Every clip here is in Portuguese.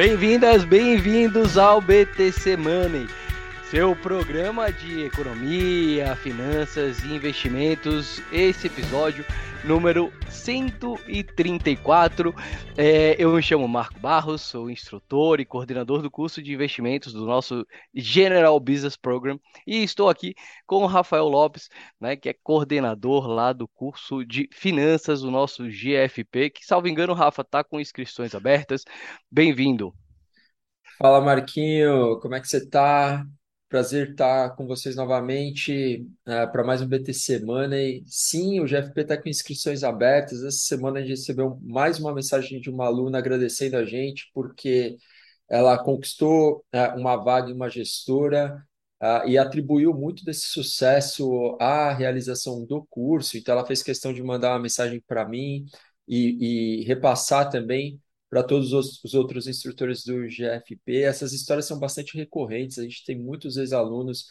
Bem-vindas, bem-vindos ao BTC Money, seu programa de economia, finanças e investimentos. Esse episódio número 134. É, eu me chamo Marco Barros, sou instrutor e coordenador do curso de investimentos do nosso General Business Program e estou aqui com o Rafael Lopes, né, que é coordenador lá do curso de finanças do nosso GFP, que, salvo engano, Rafa, está com inscrições abertas. Bem-vindo. Fala Marquinho, como é que você está? Prazer estar com vocês novamente uh, para mais um BTC Money. Sim, o GFP está com inscrições abertas. Essa semana a gente recebeu mais uma mensagem de uma aluna agradecendo a gente porque ela conquistou uh, uma vaga em uma gestora uh, e atribuiu muito desse sucesso à realização do curso. Então, ela fez questão de mandar uma mensagem para mim e, e repassar também para todos os, os, outros instrutores do GFP. Essas histórias são bastante recorrentes, a gente tem muitos ex-alunos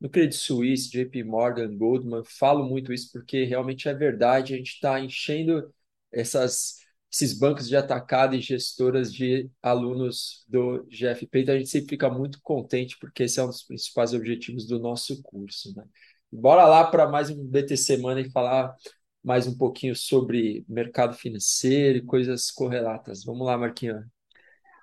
no Credit Suisse, JP Morgan, Goldman, falo muito isso porque realmente é verdade, a gente está enchendo essas, esses bancos de atacado e gestoras de alunos do GFP, então a gente sempre fica muito contente porque esse é um dos principais objetivos do nosso curso. Né? Bora lá para mais um BT Semana e falar mais um pouquinho sobre mercado financeiro e coisas correlatas. Vamos lá, Marquinhos.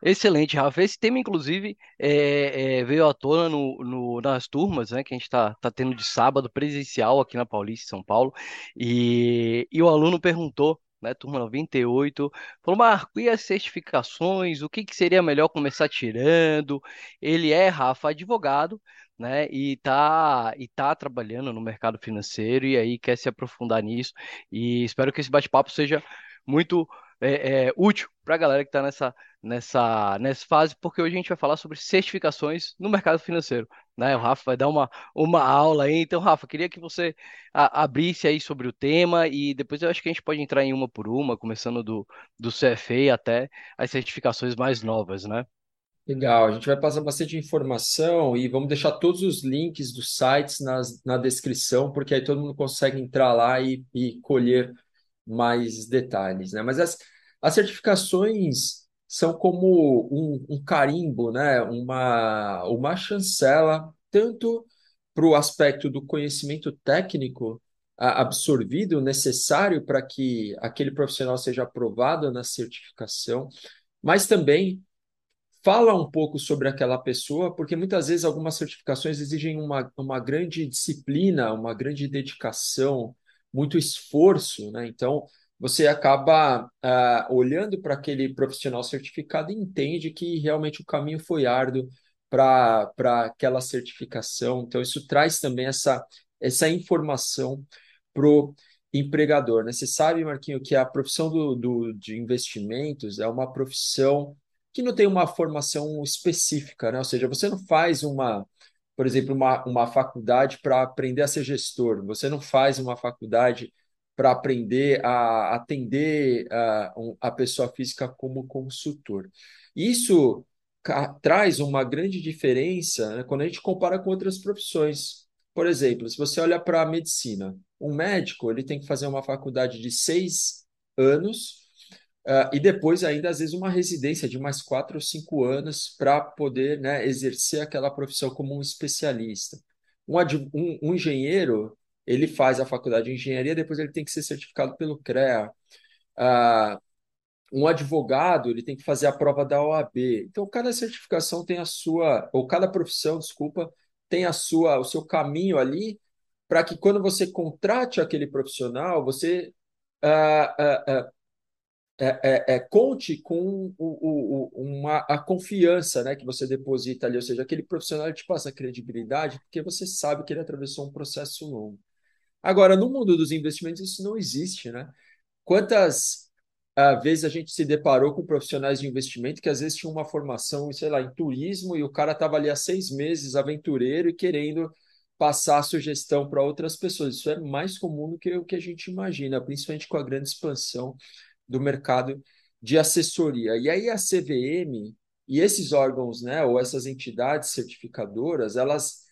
Excelente, Rafa. Esse tema, inclusive, é, é, veio à tona no, no, nas turmas né, que a gente está tá tendo de sábado presencial aqui na Paulista, São Paulo. E, e o aluno perguntou, né, turma 98, falou, Marco, e as certificações? O que, que seria melhor começar tirando? Ele é, Rafa, advogado, né? E tá, e tá trabalhando no mercado financeiro e aí quer se aprofundar nisso. E espero que esse bate-papo seja muito é, é, útil para a galera que está nessa, nessa, nessa fase, porque hoje a gente vai falar sobre certificações no mercado financeiro. Né? O Rafa vai dar uma, uma aula aí. Então, Rafa, queria que você a, abrisse aí sobre o tema e depois eu acho que a gente pode entrar em uma por uma, começando do, do CFA até as certificações mais novas, né? Legal, a gente vai passar bastante informação e vamos deixar todos os links dos sites nas, na descrição, porque aí todo mundo consegue entrar lá e, e colher mais detalhes, né? Mas as, as certificações são como um, um carimbo, né? Uma, uma chancela, tanto para o aspecto do conhecimento técnico absorvido, necessário para que aquele profissional seja aprovado na certificação, mas também fala um pouco sobre aquela pessoa, porque muitas vezes algumas certificações exigem uma, uma grande disciplina, uma grande dedicação, muito esforço, né? Então, você acaba uh, olhando para aquele profissional certificado e entende que realmente o caminho foi árduo para aquela certificação. Então, isso traz também essa, essa informação para o empregador. Né? Você sabe, Marquinho, que a profissão do, do, de investimentos é uma profissão que não tem uma formação específica, né? Ou seja, você não faz uma, por exemplo, uma, uma faculdade para aprender a ser gestor, você não faz uma faculdade para aprender a atender a, a pessoa física como consultor. Isso traz uma grande diferença né, quando a gente compara com outras profissões. Por exemplo, se você olha para a medicina, um médico ele tem que fazer uma faculdade de seis anos Uh, e depois, ainda, às vezes, uma residência de mais quatro ou cinco anos para poder né, exercer aquela profissão como um especialista. Um, um, um, engenheiro, ele faz a faculdade de engenharia, depois ele tem que ser certificado pelo CREA. Uh, um advogado, ele tem que fazer a prova da OAB. Então, cada certificação tem a sua, ou cada profissão, desculpa, tem a sua, o seu caminho ali, para que quando você contrate aquele profissional, você uh, é, é, é, conte com o, o, uma, a confiança né, que você deposita ali, ou seja, aquele profissional te passa credibilidade porque você sabe que ele atravessou um processo longo. Agora, no mundo dos investimentos, isso não existe, né? Quantas uh, vezes a gente se deparou com profissionais de investimento que às vezes tinham uma formação, sei lá, em turismo e o cara estava ali há seis meses, aventureiro, e querendo passar a sugestão para outras pessoas. Isso é mais comum do que o que a gente imagina, principalmente com a grande expansão do mercado de assessoria. E aí a CVM e esses órgãos, né, ou essas entidades certificadoras, elas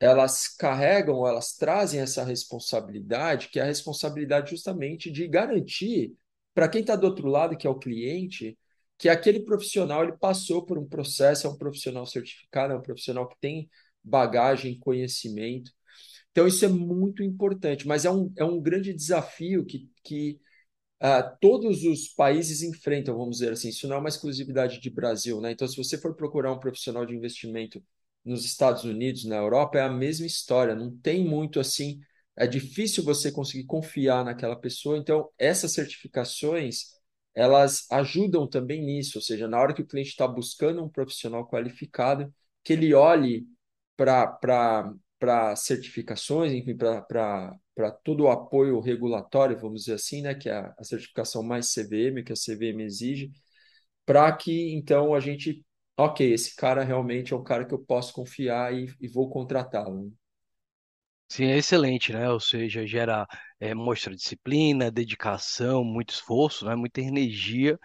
elas carregam, elas trazem essa responsabilidade, que é a responsabilidade justamente de garantir para quem está do outro lado, que é o cliente, que aquele profissional ele passou por um processo, é um profissional certificado, é um profissional que tem bagagem, conhecimento. Então, isso é muito importante, mas é um, é um grande desafio que, que uh, todos os países enfrentam, vamos dizer assim. Isso não é uma exclusividade de Brasil, né? Então, se você for procurar um profissional de investimento nos Estados Unidos, na Europa, é a mesma história. Não tem muito assim. É difícil você conseguir confiar naquela pessoa. Então, essas certificações elas ajudam também nisso, ou seja, na hora que o cliente está buscando um profissional qualificado, que ele olhe para certificações, enfim, para todo o apoio regulatório, vamos dizer assim, né, que é a, certificação mais CVM, que a CVM exige, para que então a gente, ok, esse cara realmente é um cara que eu posso confiar e, e vou contratá-lo. Sim, é excelente, né? Ou seja, gera, é, mostra disciplina, dedicação, muito esforço, né? Muita energia,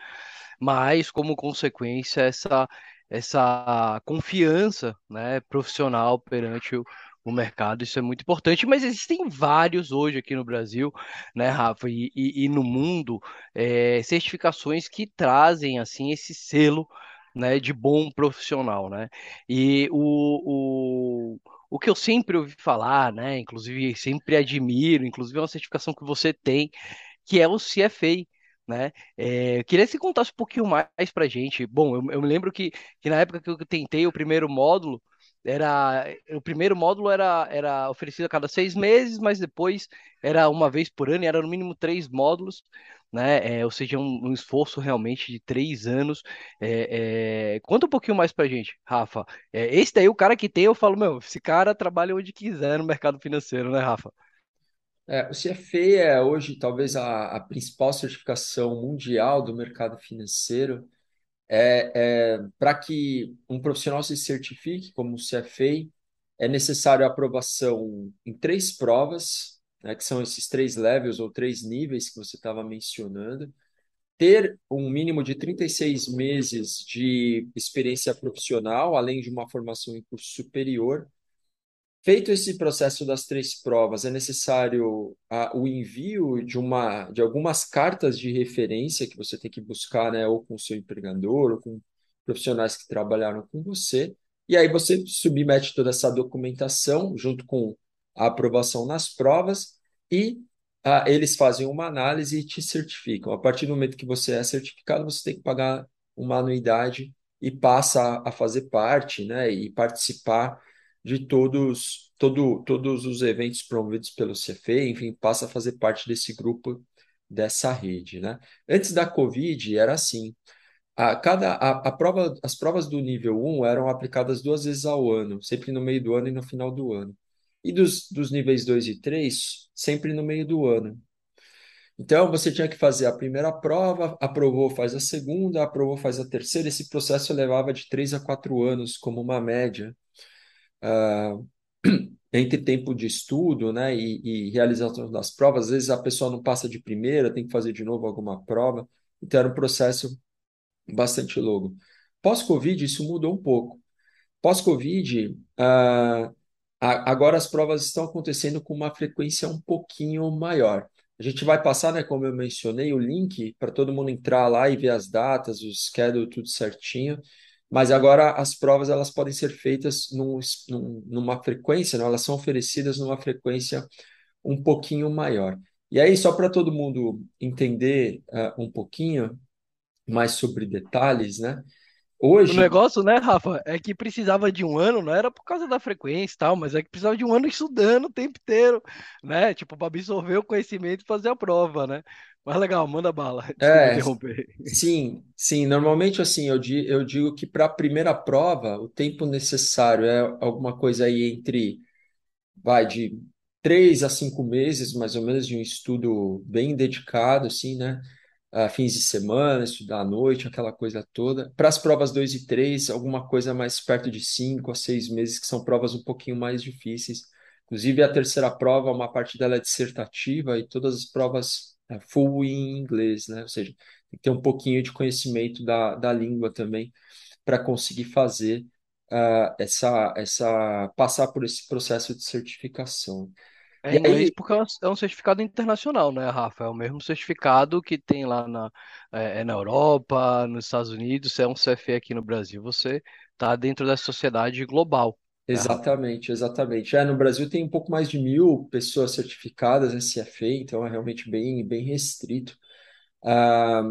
mas como consequência essa essa confiança, né, profissional perante o, o mercado, isso é muito importante, mas existem vários hoje aqui no Brasil, né, Rafa, e, e, e no mundo, é, certificações que trazem, assim, esse selo, né, de bom profissional, né, e o, o o que eu sempre ouvi falar, né? Inclusive, sempre admiro, inclusive é uma certificação que você tem, que é o CFA. Né? É, queria que você contasse um pouquinho mais para gente. Bom, eu, eu me lembro que, que na época que eu tentei o primeiro módulo, era o primeiro módulo era, era oferecido a cada seis meses, mas depois era uma vez por ano, e era no mínimo três módulos né? É, ou seja, um, um, esforço realmente de três anos. É, é... Conta um pouquinho mais pra gente, Rafa. É, esse daí, o cara que tem, eu falo, meu, esse cara trabalha onde quiser no mercado financeiro, né, Rafa? É, o CFA é hoje talvez a, a principal certificação mundial do mercado financeiro. É, é para que um profissional se certifique como CFA, é necessário a aprovação em três provas, né, que são esses três levels ou três níveis que você estava mencionando, ter um mínimo de 36 meses de experiência profissional, além de uma formação em curso superior. Feito esse processo das três provas, é necessário o envio de, uma, de algumas cartas de referência que você tem que buscar, né, ou com o seu empregador, ou com profissionais que trabalharam com você. E aí você submete toda essa documentação junto com a aprovação nas provas e eles fazem uma análise e te certificam. A partir do momento que você é certificado, você tem que pagar uma anuidade e passa a, fazer parte, né, e participar de todos, todo, todos os eventos promovidos pelo CFE, enfim, passa a fazer parte desse grupo, dessa rede, né? Antes da Covid era assim. A, cada, a, a prova, as provas do nível 1 eram aplicadas duas vezes ao ano, sempre no meio do ano e no final do ano e dos, dos níveis 2 e 3 sempre no meio do ano. Então, você tinha que fazer a primeira prova, aprovou, faz a segunda, aprovou, faz a terceira. Esse processo levava de 3 a 4 anos, como uma média, uh, entre tempo de estudo né, e, e, realização das provas. Às vezes a pessoa não passa de primeira, tem que fazer de novo alguma prova. Então, era um processo bastante longo. Pós-Covid, isso mudou um pouco. Pós-Covid, uh, agora as provas estão acontecendo com uma frequência um pouquinho maior. A gente vai passar, né, como eu mencionei, o link para todo mundo entrar lá e ver as datas, o schedule, tudo certinho. Mas agora as provas elas podem ser feitas num, num, numa frequência, né, elas são oferecidas numa frequência um pouquinho maior. E aí, só para todo mundo entender uh, um pouquinho mais sobre detalhes, né? Hoje. O negócio, né, Rafa, é que precisava de um ano, não era por causa da frequência e tal, mas é que precisava de um ano estudando o tempo inteiro, né? Tipo, para absorver o conhecimento e fazer a prova, né? Mas legal, manda bala. Desculpa é, interromper. Sim, sim. Normalmente, assim, eu digo, eu digo que para a primeira prova, o tempo necessário é alguma coisa aí entre, vai, de três a cinco meses, mais ou menos, de um estudo bem dedicado, assim, né? Uh, fins de semana, estudar à noite, aquela coisa toda. Para as provas 2 e 3, alguma coisa mais perto de 5 a 6 meses, que são provas um pouquinho mais difíceis. Inclusive, a terceira prova, uma parte dela é dissertativa e todas as provas é full em inglês, né? Ou seja, tem que ter um pouquinho de conhecimento da, da língua também para conseguir fazer uh, essa, essa, passar por esse processo de certificação. É E aí, porque é um é um certificado internacional, né, Rafa? É o mesmo certificado que tem lá na, é, é na Europa, nos Estados Unidos, se é um CFE aqui no Brasil, você está dentro da sociedade global, né, exatamente, exatamente. É, no Brasil tem um pouco mais de mil pessoas certificadas SFA, então é realmente bem, bem restrito. Ah,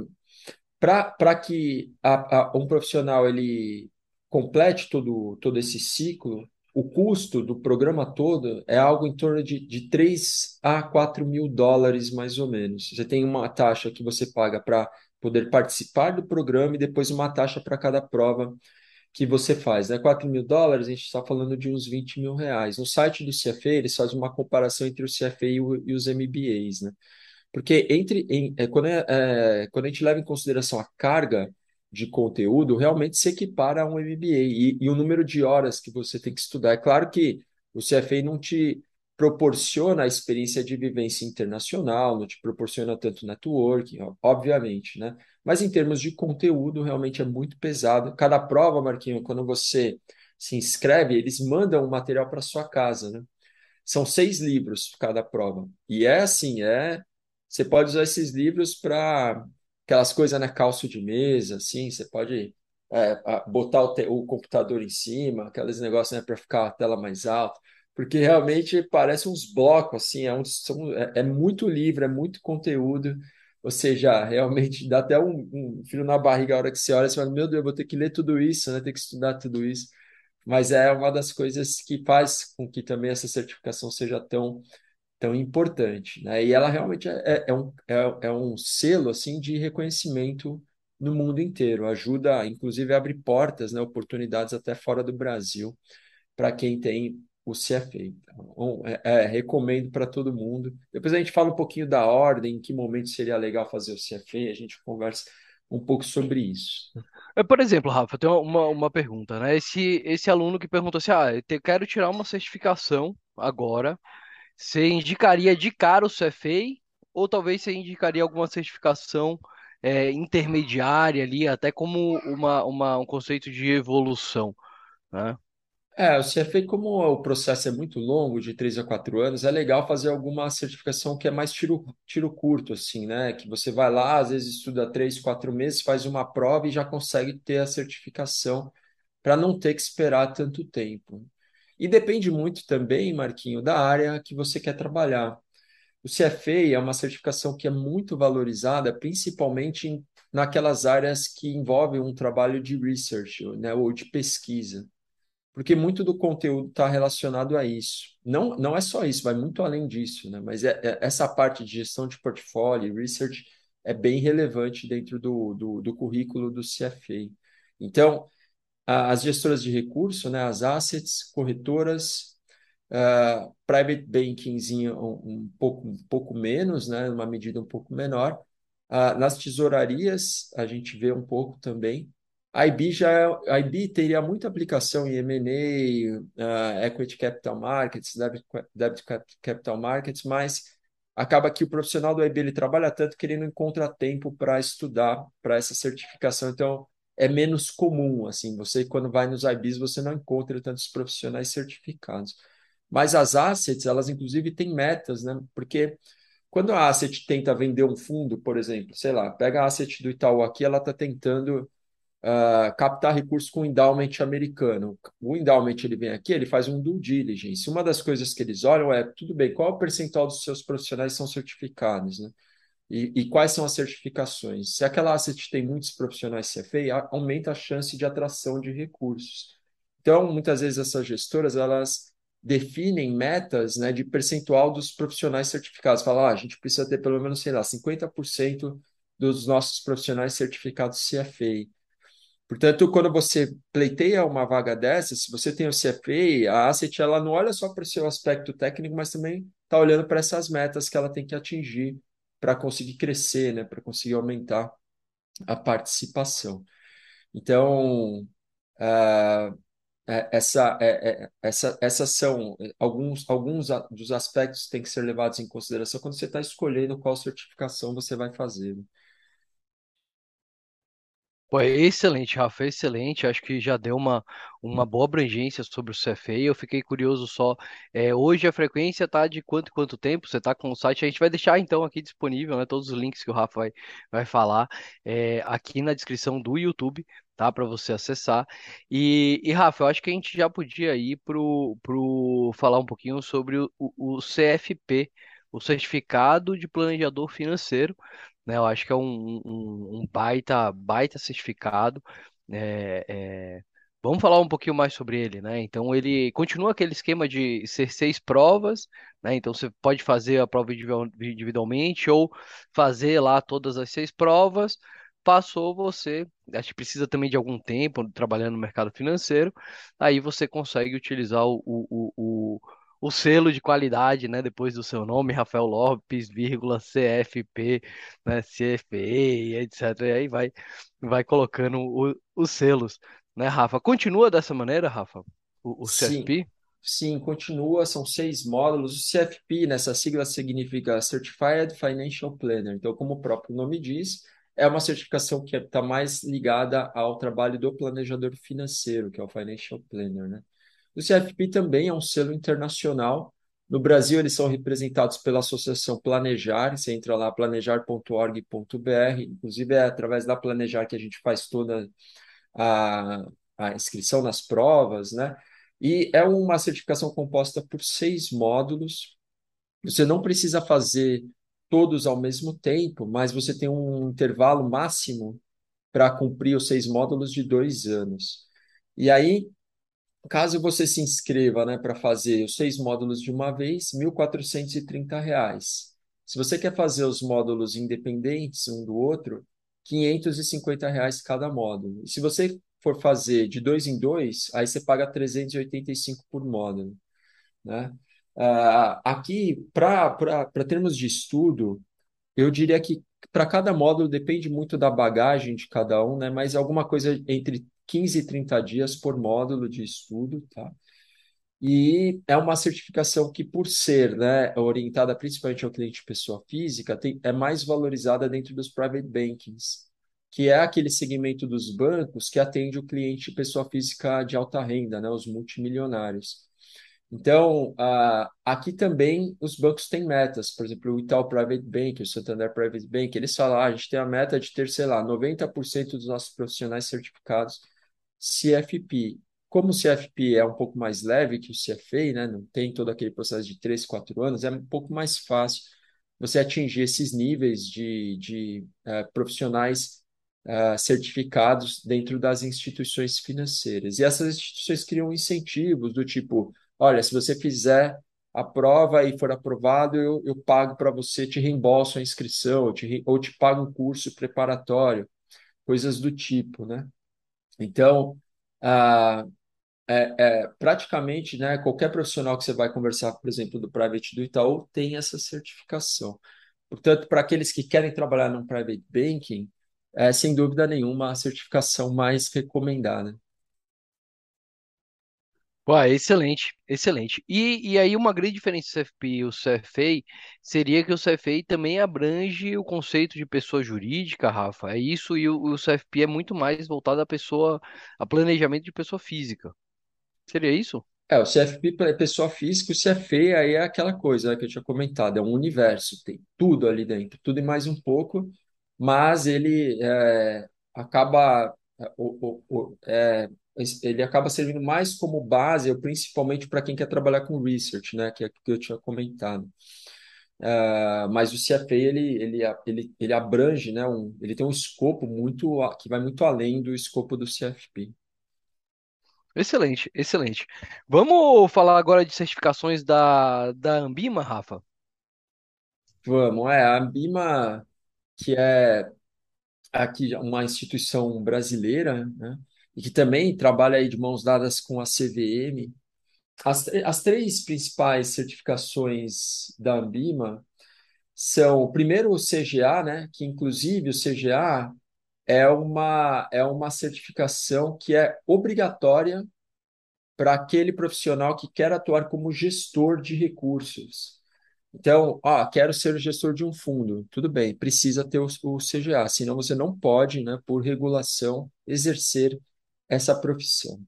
para que a- a- um profissional ele complete todo, todo esse ciclo, o custo do programa todo é algo em torno de, de 3 a 4 mil dólares, mais ou menos. Você tem uma taxa que você paga para poder participar do programa e depois uma taxa para cada prova que você faz. Né? 4 mil dólares, a gente está falando de uns 20 mil reais. No site do CFA, eles fazem uma comparação entre o CFA e, o- e os MBAs, né? Porque entre em, é, quando, é, é, quando a gente leva em consideração a carga de conteúdo, realmente se equipara a um MBA e, e o número de horas que você tem que estudar. É claro que o CFA não te proporciona a experiência de vivência internacional, não te proporciona tanto networking, obviamente, né? Mas em termos de conteúdo, realmente é muito pesado. Cada prova, Marquinhos, quando você se inscreve, eles mandam o material para sua casa, né? São seis livros cada prova. E é assim, é. Você pode usar esses livros para aquelas coisas, né? Calço de mesa, assim. Você pode é, botar o, o computador em cima, aqueles negócios, né? Para ficar a tela mais alta. Porque realmente parece uns blocos, assim. É, um, são, é, é muito livro, é muito conteúdo. Ou seja, realmente dá até um, um na barriga a hora que você olha você fala, meu Deus, eu vou ter que ler tudo isso, né? Ter que estudar tudo isso mas é uma das coisas que faz com que também essa certificação seja tão, tão importante, né? E ela realmente é, é, é um, é, é um selo assim de reconhecimento no mundo inteiro, ajuda, inclusive, a abrir portas, né, oportunidades até fora do Brasil para quem tem o CFA. Então, é, é, recomendo para todo mundo. Depois a gente fala um pouquinho da ordem, em que momento seria legal fazer o CFA, a gente conversa um pouco sobre isso. É, Por exemplo, Rafa, eu tenho uma, uma pergunta, né? Esse, esse aluno que perguntou assim, ah, eu te- quero tirar uma certificação agora, você indicaria de cara o CFA ou talvez você indicaria alguma certificação é, intermediária ali, até como uma, uma, um conceito de evolução, né? É, o CFA, como o processo é muito longo, de três a quatro anos, é legal fazer alguma certificação que é mais tiro, tiro curto, assim, né? Que você vai lá, às vezes estuda três, quatro meses, faz uma prova e já consegue ter a certificação para não ter que esperar tanto tempo. E depende muito também, Marquinho, da área que você quer trabalhar. O CFA é uma certificação que é muito valorizada, principalmente em, naquelas áreas que envolvem um trabalho de research, né, ou de pesquisa porque muito do conteúdo está relacionado a isso. Não, não é só isso, vai muito além disso, né? Mas é, é- essa parte de gestão de portfólio, research, é bem relevante dentro do, do, do currículo do CFA. Então, as gestoras de recurso, né, as assets, corretoras, ah, private bankingzinho um, um pouco, um pouco menos, né, uma medida um pouco menor. Ah, nas tesourarias, a gente vê um pouco também. A IB já é- a IB teria muita aplicação em M&A, ah, Equity Capital Markets, Debt, Debt Cap- Capital Markets, mas acaba que o profissional do IB ele trabalha tanto que ele não encontra tempo para estudar para essa certificação. Então, é menos comum, assim, você quando vai nos IBs, você não encontra tantos profissionais certificados. Mas as assets, elas inclusive têm metas, né? Porque quando a asset tenta vender um fundo, por exemplo, sei lá, pega a asset do Itaú aqui, ela está tentando ah, captar recursos com endowment americano. O endowment ele vem aqui, ele faz um due diligence. Uma das coisas que eles olham é, tudo bem, qual o percentual dos seus profissionais são certificados, né? E, e quais são as certificações? Se aquela asset tem muitos profissionais CFA, aumenta a chance de atração de recursos. Então, muitas vezes essas gestoras, elas definem metas, né, de percentual dos profissionais certificados. Falam, ah, a gente precisa ter pelo menos, sei lá, 50% dos nossos profissionais certificados CFA. Portanto, quando você pleiteia uma vaga dessa, se você tem o CFA, a Asset ela não olha só para o seu aspecto técnico, mas também está olhando para essas metas que ela tem que atingir para conseguir crescer, né, para conseguir aumentar a participação. Então, é- essa, é- essa, essas são alguns, alguns dos aspectos que têm que ser levados em consideração quando você está escolhendo qual certificação você vai fazer. Pô, é excelente, Rafa, é excelente. Acho que já deu uma, uma boa abrangência sobre o CFA. Eu fiquei curioso só. é, hoje a frequência tá de quanto quanto tempo? Você tá com o site? A gente vai deixar então aqui disponível, né? Todos os links que o Rafa vai, vai falar é, aqui na descrição do YouTube, tá? Para você acessar. E, e, Rafa, eu acho que a gente já podia ir pro, pro falar um pouquinho sobre o o CFP, o Certificado de Planejador Financeiro né? Eu acho que é um, um, um baita, baita certificado. É, é, Vamos falar um pouquinho mais sobre ele, né? Então ele continua aquele esquema de ser seis provas, né? Então você pode fazer a prova individualmente ou fazer lá todas as seis provas. Passou você, acho que precisa também de algum tempo trabalhando no mercado financeiro, aí você consegue utilizar o, o, o, o selo de qualidade, né, depois do seu nome, Rafael Lopes, vírgula, CFP, né, CFE, etc. E aí vai, vai colocando o- os selos, né, Rafa? Continua dessa maneira, Rafa? O, o Sim, CFP? sim, continua, são seis módulos. O CFP, nessa sigla significa Certified Financial Planner. Então, como o próprio nome diz, é uma certificação que está mais ligada ao trabalho do planejador financeiro, que é o Financial Planner, né? O CFP também é um selo internacional. No Brasil, eles são representados pela Associação Planejar. Você entra lá, planejar.org.br. Inclusive, é através da Planejar que a gente faz toda a, a inscrição nas provas, né? E é uma certificação composta por seis módulos. Você não precisa fazer todos ao mesmo tempo, mas você tem um intervalo máximo para cumprir os seis módulos de dois anos. E aí, caso você se inscreva, né, para fazer os seis módulos de uma vez, 1.430 reais. Se você quer fazer os módulos independentes um do outro, 550 reais cada módulo. E se você for fazer de dois em dois, aí você paga 385 por módulo, né? Ah, aqui, para termos de estudo, eu diria que para cada módulo depende muito da bagagem de cada um, né? Mas alguma coisa entre 15 e 30 dias por módulo de estudo, tá? E é uma certificação que, por ser, né, orientada principalmente ao cliente pessoa física, tem, é mais valorizada dentro dos private bankings, que é aquele segmento dos bancos que atende o cliente pessoa física de alta renda, né, os multimilionários. Então, ah, aqui também os bancos têm metas, por exemplo, o Itaú Private Bank, o Santander Private Bank, eles falam, ah, a gente tem a meta de ter, sei lá, 90% dos nossos profissionais certificados CFP. Como o CFP é um pouco mais leve que o CFA, né, não tem todo aquele processo de 3, 4 anos, é um pouco mais fácil você atingir esses níveis de, de eh, profissionais eh, certificados dentro das instituições financeiras. E essas instituições criam incentivos do tipo, olha, se você fizer a prova e for aprovado, eu, eu pago para você, te reembolso a inscrição, ou te, ou te pago um curso preparatório, coisas do tipo, né? Então, é, é, praticamente, né, qualquer profissional que você vai conversar, por exemplo, do Private do Itaú, tem essa certificação. Portanto, para aqueles que querem trabalhar no Private Banking, é sem dúvida nenhuma a certificação mais recomendada. Ué, excelente, excelente. E, e aí uma grande diferença do CFP e o CFA seria que o CFA também abrange o conceito de pessoa jurídica, Rafa. É isso, e o, o CFP é muito mais voltado à pessoa, a planejamento de pessoa física. Seria isso? É, o CFP é pessoa física, o CFA aí é aquela coisa, né, que eu tinha comentado, é um universo, tem tudo ali dentro, tudo e mais um pouco, mas ele é, acaba é, o, o, o- é, ele acaba servindo mais como base, principalmente para quem quer trabalhar com research, né, que é o que eu tinha comentado. É, mas o CFA ele, ele, ele, ele abrange, né, um, ele tem um escopo muito que vai muito além do escopo do CFP. Excelente, excelente. Vamos falar agora de certificações da, da Ambima, Rafa? Vamos, é, a Ambima, que é aqui uma instituição brasileira, né? E que também trabalha aí de mãos dadas com a CVM. As, as três principais certificações da Ambima são, primeiro, o CGA, né? Que inclusive o CGA é uma, é uma certificação que é obrigatória para aquele profissional que quer atuar como gestor de recursos. Então, ah, quero ser gestor de um fundo. Tudo bem, precisa ter o, o CGA, senão você não pode, né, por regulação, exercer essa profissão.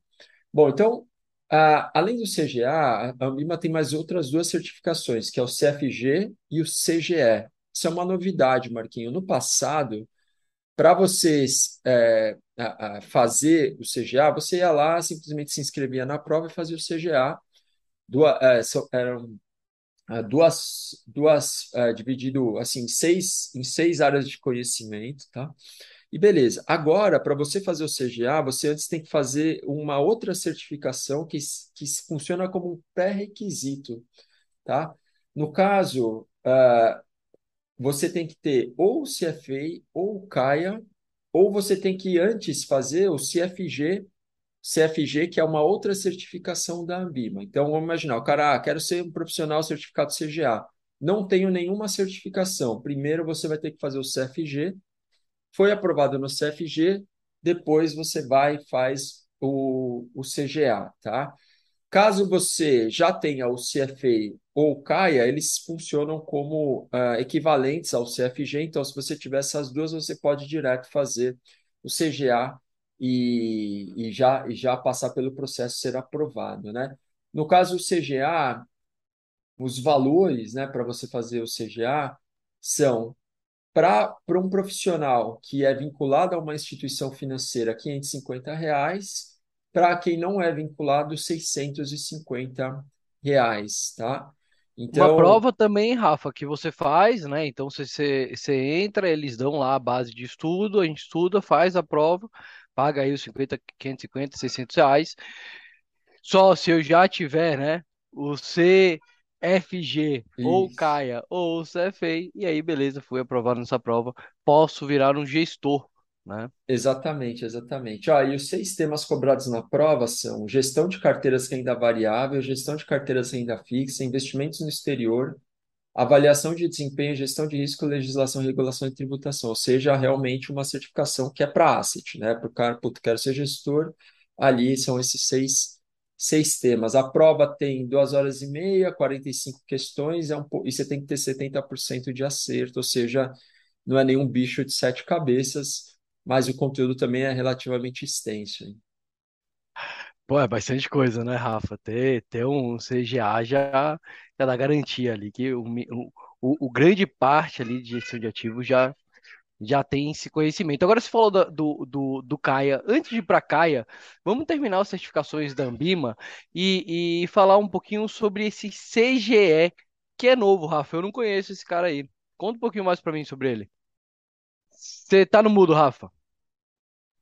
Bom, então, ah, além do CGA, a Ambima tem mais outras duas certificações, que é o CFG e o CGE. Isso é uma novidade, Marquinho. No passado, para vocês é, a, a fazer o CGA, você ia lá, simplesmente se inscrevia na prova e fazia o CGA. Duas, é, eram é, duas, duas é, dividido assim, seis, em seis áreas de conhecimento, tá? E beleza. Agora, para você fazer o CGA, você antes tem que fazer uma outra certificação que, que funciona como um pré-requisito, tá? No caso, uh, você tem que ter ou o CFA ou o CAIA, ou você tem que antes fazer o CFG, CFG, que é uma outra certificação da Ambima. Então, vamos imaginar, o cara, ah, quero ser um profissional certificado CGA. Não tenho nenhuma certificação. Primeiro você vai ter que fazer o CFG, foi aprovado no CFG, depois você vai e faz o, o CGA, tá? Caso você já tenha o CFA ou CAIA, eles funcionam como uh, equivalentes ao CFG, então se você tiver essas duas, você pode direto fazer o CGA e, e, já, e já passar pelo processo ser aprovado, né? No caso do CGA, os valores né, para você fazer o CGA são para um profissional que é vinculado a uma instituição financeira, 550 reais, para quem não é vinculado, 650 reais, tá? Então... Uma prova também, Rafa, que você faz, né? Então você, você, você entra, eles dão lá a base de estudo, a gente estuda, faz a prova, paga aí os 50, 550, 600 reais. Só se eu já tiver, né? O C FG, Isso. ou CAIA, ou CFA, e aí, beleza, fui aprovado nessa prova, posso virar um gestor, né? Exatamente, exatamente. Ó, e os seis temas cobrados na prova são gestão de carteiras renda variável, gestão de carteiras renda fixa, investimentos no exterior, avaliação de desempenho, gestão de risco, legislação, regulação e tributação, ou seja, realmente uma certificação que é para asset, né? Para o cara, puto, quero ser gestor, ali são esses seis seis temas. A prova tem duas horas e meia, 45 questões, é um, e você tem que ter 70% de acerto, ou seja, não é nenhum bicho de sete cabeças, mas o conteúdo também é relativamente extenso. Hein? Pô, é bastante coisa, né, Rafa? Ter, ter um CGA já, já dá garantia ali, que o, o, o grande parte ali de gestão de ativos já, já tem esse conhecimento. Agora, você falou do, do, do, do Caia. Antes de ir para Caia, vamos terminar as certificações da Ambima e, e falar um pouquinho sobre esse CGE, que é novo, Rafa. Eu não conheço esse cara aí. Conta um pouquinho mais para mim sobre ele. Você tá no mudo, Rafa.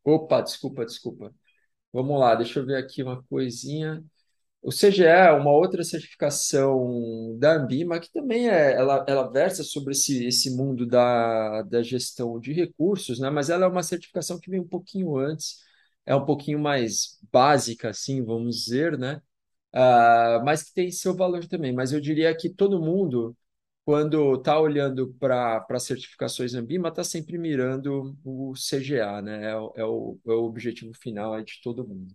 Opa, desculpa, desculpa. Vamos lá, deixa eu ver aqui uma coisinha. O CGE é uma outra certificação da Ambima, que também é, ela, ela versa sobre esse, esse mundo da, da gestão de recursos, né? mas ela é uma certificação que vem um pouquinho antes, é um pouquinho mais básica, assim, vamos dizer, né? Uh, mas que tem seu valor também. Mas eu diria que todo mundo, quando está olhando para certificações Ambima, está sempre mirando o CGA, né? É, é, o, é o objetivo final de todo mundo.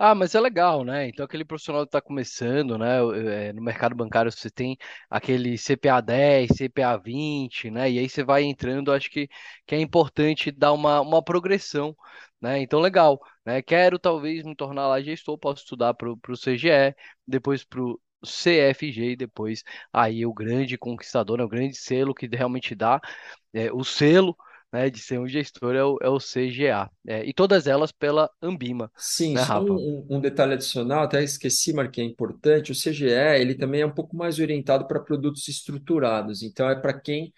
Ah, mas é legal, né? Então, aquele profissional que está começando, né? É, no mercado bancário, você tem aquele CPA 10, CPA 20, né? E aí você vai entrando, acho que, que é importante dar uma, uma progressão, né? Então, legal, né? Quero talvez me tornar lá gestor, posso estudar para o CGE, depois para o CFG e depois aí o grande conquistador, né? O grande selo que realmente dá é, o selo né, de ser um gestor é o, é o CGA. É, e todas elas pela Ambima. Sim, né, só um, um, detalhe adicional, até esqueci, mas que é importante, o CGE ele também é um pouco mais orientado para produtos estruturados, então é para quem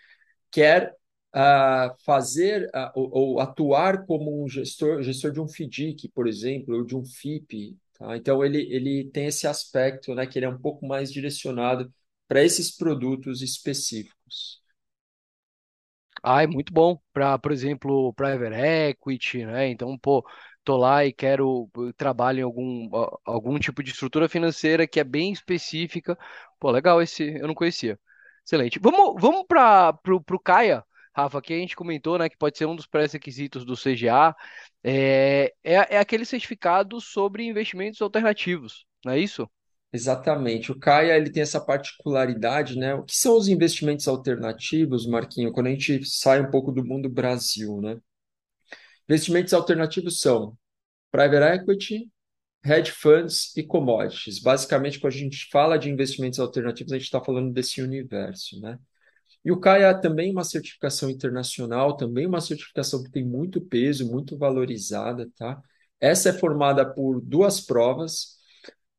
quer uh, fazer uh, ou, ou, atuar como um gestor, gestor de um FDIC, por exemplo, ou de um FIP. Tá? Então ele, ele tem esse aspecto, né, que ele é um pouco mais direcionado para esses produtos específicos. Ah, é muito bom para, por exemplo, private equity, né? Então, pô, tô lá e quero trabalho em algum, algum tipo de estrutura financeira que é bem específica. Pô, legal esse, eu não conhecia. Excelente. Vamos, vamos para pro Caia, Rafa, que a gente comentou, né, que pode ser um dos pré-requisitos do CGA. É, é, é aquele certificado sobre investimentos alternativos, não é isso? Exatamente. O Caia ele tem essa particularidade, né? O que são os investimentos alternativos, Marquinho, quando a gente sai um pouco do mundo Brasil, né? Investimentos alternativos são private equity, hedge funds e commodities. Basicamente, quando a gente fala de investimentos alternativos, a gente está falando desse universo, né? E o CAIA é também uma certificação internacional, também uma certificação que tem muito peso, muito valorizada, tá? Essa é formada por duas provas.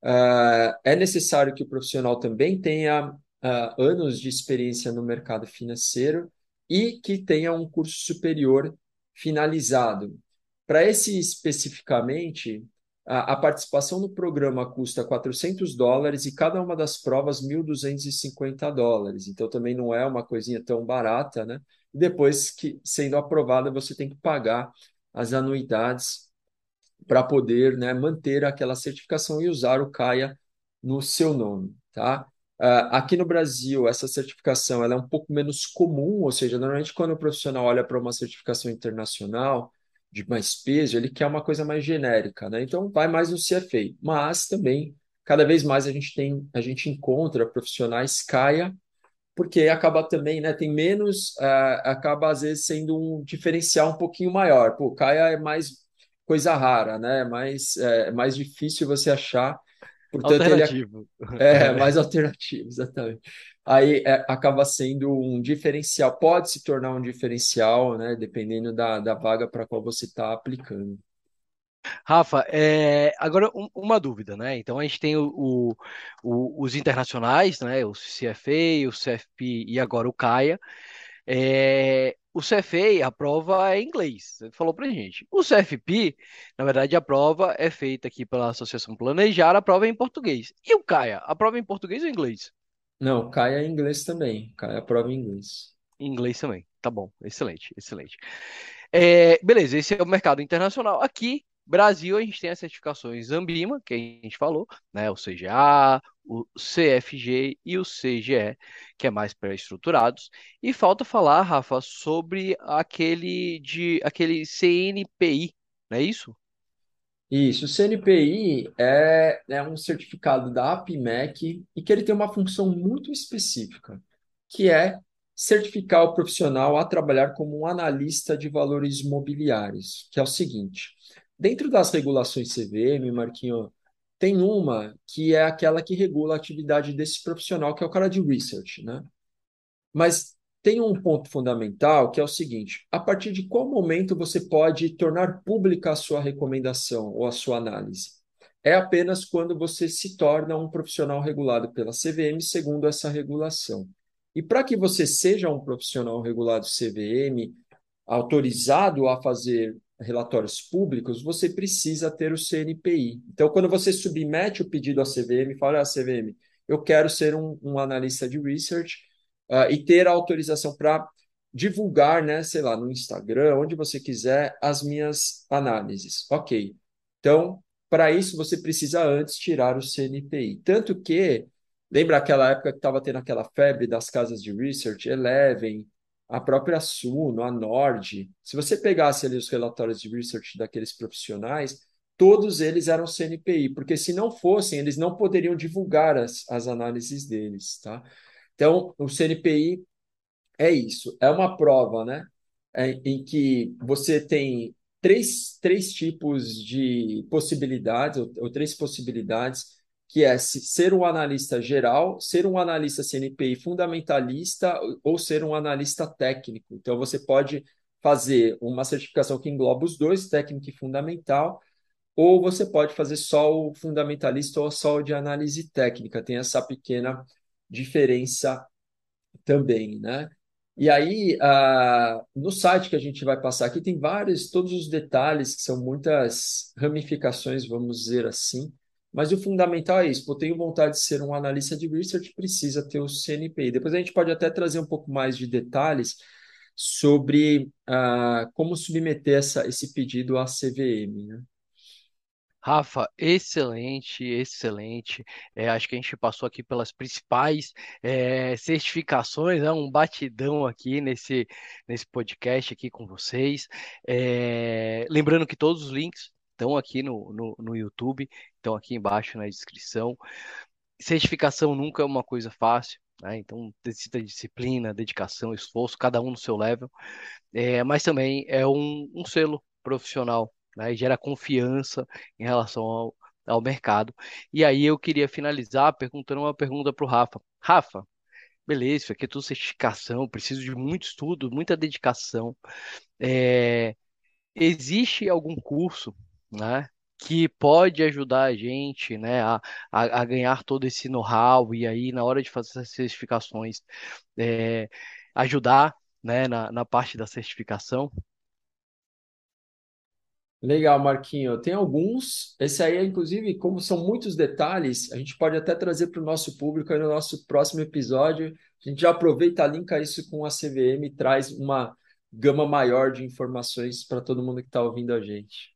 Uh, é necessário que o profissional também tenha uh, anos de experiência no mercado financeiro e que tenha um curso superior finalizado. Para esse especificamente, a, a, participação no programa custa 400 dólares e cada uma das provas 1.250 dólares. Então também não é uma coisinha tão barata, né? Depois que sendo aprovada, você tem que pagar as anuidades para poder né, manter aquela certificação e usar o CAIA no seu nome, tá? Uh, aqui no Brasil, essa certificação ela é um pouco menos comum, ou seja, normalmente quando o profissional olha para uma certificação internacional, de mais peso, ele quer uma coisa mais genérica, né? Então vai mais no CFA. Mas também, cada vez mais a gente tem, a gente encontra profissionais CAIA, porque acaba também, né? Tem menos, uh, acaba às vezes sendo um diferencial um pouquinho maior. Pô, CAIA é mais coisa rara, né? Mais, é mais difícil você achar. Portanto, alternativo. ele é, é mais alternativo, exatamente aí é, acaba sendo um diferencial, pode se tornar um diferencial, né, dependendo da, da vaga para qual você está aplicando. Rafa, é, agora um, uma dúvida, né? Então a gente tem o, o, o, os internacionais, né? O CFA, o CFP e agora o CAIA. É, o CFA, a prova é em inglês, você falou pra gente. O CFP, na verdade, a prova é feita aqui pela Associação Planejar, a prova é em português. E o CAIA, a prova é em português ou em inglês? Não, cai é inglês também. Cai a prova em inglês. Em inglês também. Tá bom. Excelente, excelente. É, beleza, esse é o mercado internacional. Aqui, Brasil, a gente tem as certificações Ambima, que a gente falou, né? O CGA, o CFG e o CGE, que é mais pré-estruturados. E falta falar, Rafa, sobre aquele de aquele CNPI, não é isso? Isso, o CNPI é, é um certificado da APMEC e que ele tem uma função muito específica, que é certificar o profissional a trabalhar como um analista de valores imobiliários, que é o seguinte, dentro das regulações CVM, Marquinho, tem uma que é aquela que regula a atividade desse profissional, que é o cara de research, né? Mas tem um ponto fundamental que é o seguinte: a partir de qual momento você pode tornar pública a sua recomendação ou a sua análise? É apenas quando você se torna um profissional regulado pela CVM segundo essa regulação. E para que você seja um profissional regulado CVM, autorizado a fazer relatórios públicos, você precisa ter o CNPI. Então, quando você submete o pedido à CVM, fala ah, CVM, eu quero ser um, um analista de research, uh, e ter a autorização para divulgar, né, sei lá, no Instagram, onde você quiser, as minhas análises. Ok. Então, para isso, você precisa antes tirar o CNPI. Tanto que, lembra aquela época que estava tendo aquela febre das casas de research, Eleven, a própria Suno, a Nord. Se você pegasse ali os relatórios de research daqueles profissionais, todos eles eram CNPI, porque se não fossem, eles não poderiam divulgar as, as análises deles, tá? Então, o CNPI é isso, é uma prova, né? É, em que você tem três, três tipos de possibilidades, ou, ou três possibilidades, que é ser um analista geral, ser um analista CNPI fundamentalista ou ser um analista técnico. Então, você pode fazer uma certificação que engloba os dois, técnico e fundamental, ou você pode fazer só o fundamentalista ou só o de análise técnica. Tem essa pequena diferença também, né? E aí, uh, no site que a gente vai passar aqui, tem vários, todos os detalhes, que são muitas ramificações, vamos dizer assim, mas o fundamental é isso. Eu tenho vontade de ser um analista de research, precisa ter o CNPI. Depois a gente pode até trazer um pouco mais de detalhes sobre uh, como submeter essa, esse pedido à CVM, né? Rafa, excelente, excelente. É, acho que a gente passou aqui pelas principais é, certificações, é um batidão aqui nesse, nesse podcast aqui com vocês. É, lembrando que todos os links estão aqui no, no, no YouTube, estão aqui embaixo na descrição. certificação nunca é uma coisa fácil, né? Então necessita disciplina, dedicação, esforço, cada um no seu level. É, mas também é um, um selo profissional, né? Gera confiança em relação ao, ao mercado. E aí eu queria finalizar perguntando uma pergunta para o Rafa. Rafa, beleza, isso aqui é tudo certificação, preciso de muito estudo, muita dedicação. É, existe algum curso, né, que pode ajudar a gente, né, a, a, ganhar todo esse know-how e aí na hora de fazer essas certificações, é, ajudar, né, na, na parte da certificação? Legal, Marquinho. Tem alguns. Esse aí, inclusive, como são muitos detalhes, a gente pode até trazer para o nosso público aí no nosso próximo episódio. A gente já aproveita, linka isso com a CVM e traz uma gama maior de informações para todo mundo que está ouvindo a gente.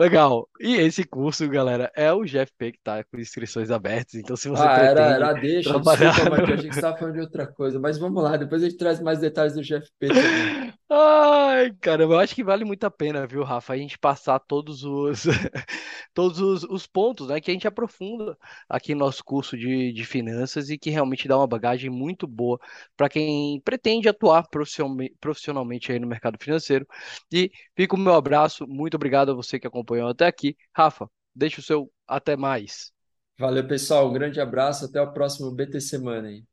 Legal. E esse curso, galera, é o GFP que está com inscrições abertas. Então, se você Ah, era, era deixa. trabalhar Desculpa, Achei que você estava falando de outra coisa. Mas vamos lá, depois a gente traz mais detalhes do GFP também. Ai, caramba, eu acho que vale muito a pena, viu, Rafa, a gente passar todos os todos os, os pontos, né, que a gente aprofunda aqui no nosso curso de, de finanças e que realmente dá uma bagagem muito boa para quem pretende atuar profissionalmente, aí no mercado financeiro. E fica o meu abraço, muito obrigado a você que acompanhou até aqui. Rafa, deixa o seu até mais. Valeu, pessoal. Um grande abraço. Até o próximo BT Semana aí.